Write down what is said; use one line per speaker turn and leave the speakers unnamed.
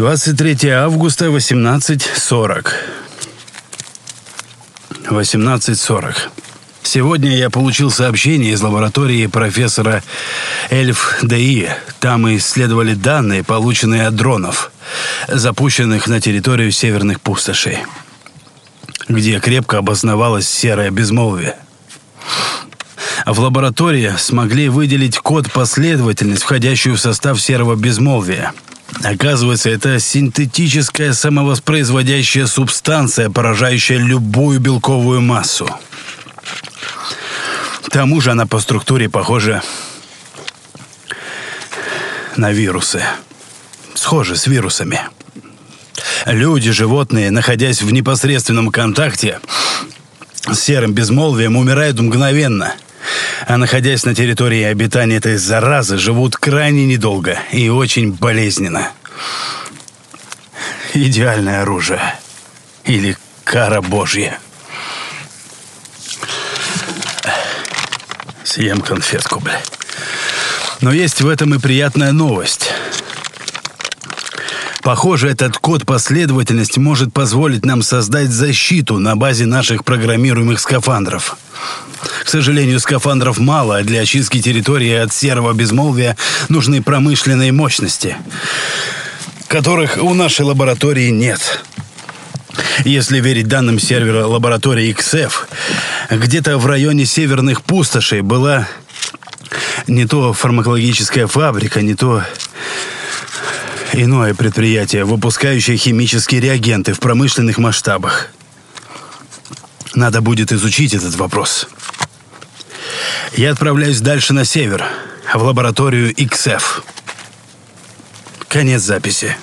23 августа, 18.40. 18.40. Сегодня я получил сообщение из лаборатории профессора Эльф ДИ. Там исследовали данные, полученные от дронов, запущенных на территорию северных пустошей, где крепко обосновалось серое безмолвие. В лаборатории смогли выделить код-последовательность, входящую в состав серого безмолвия. Оказывается, это синтетическая самовоспроизводящая субстанция, поражающая любую белковую массу. К тому же она по структуре похожа на вирусы. Схожа с вирусами. Люди, животные, находясь в непосредственном контакте с серым безмолвием, умирают мгновенно. А находясь на территории обитания этой заразы, живут крайне недолго и очень болезненно. Идеальное оружие. Или кара божья. Съем конфетку, бля. Но есть в этом и приятная новость. Похоже, этот код последовательности может позволить нам создать защиту на базе наших программируемых скафандров. К сожалению, скафандров мало, а для очистки территории от серого безмолвия нужны промышленные мощности, которых у нашей лаборатории нет. Если верить данным сервера лаборатории XF, где-то в районе северных пустошей была не то фармакологическая фабрика, не то иное предприятие, выпускающее химические реагенты в промышленных масштабах. Надо будет изучить этот вопрос. Я отправляюсь дальше на север, в лабораторию XF. Конец записи.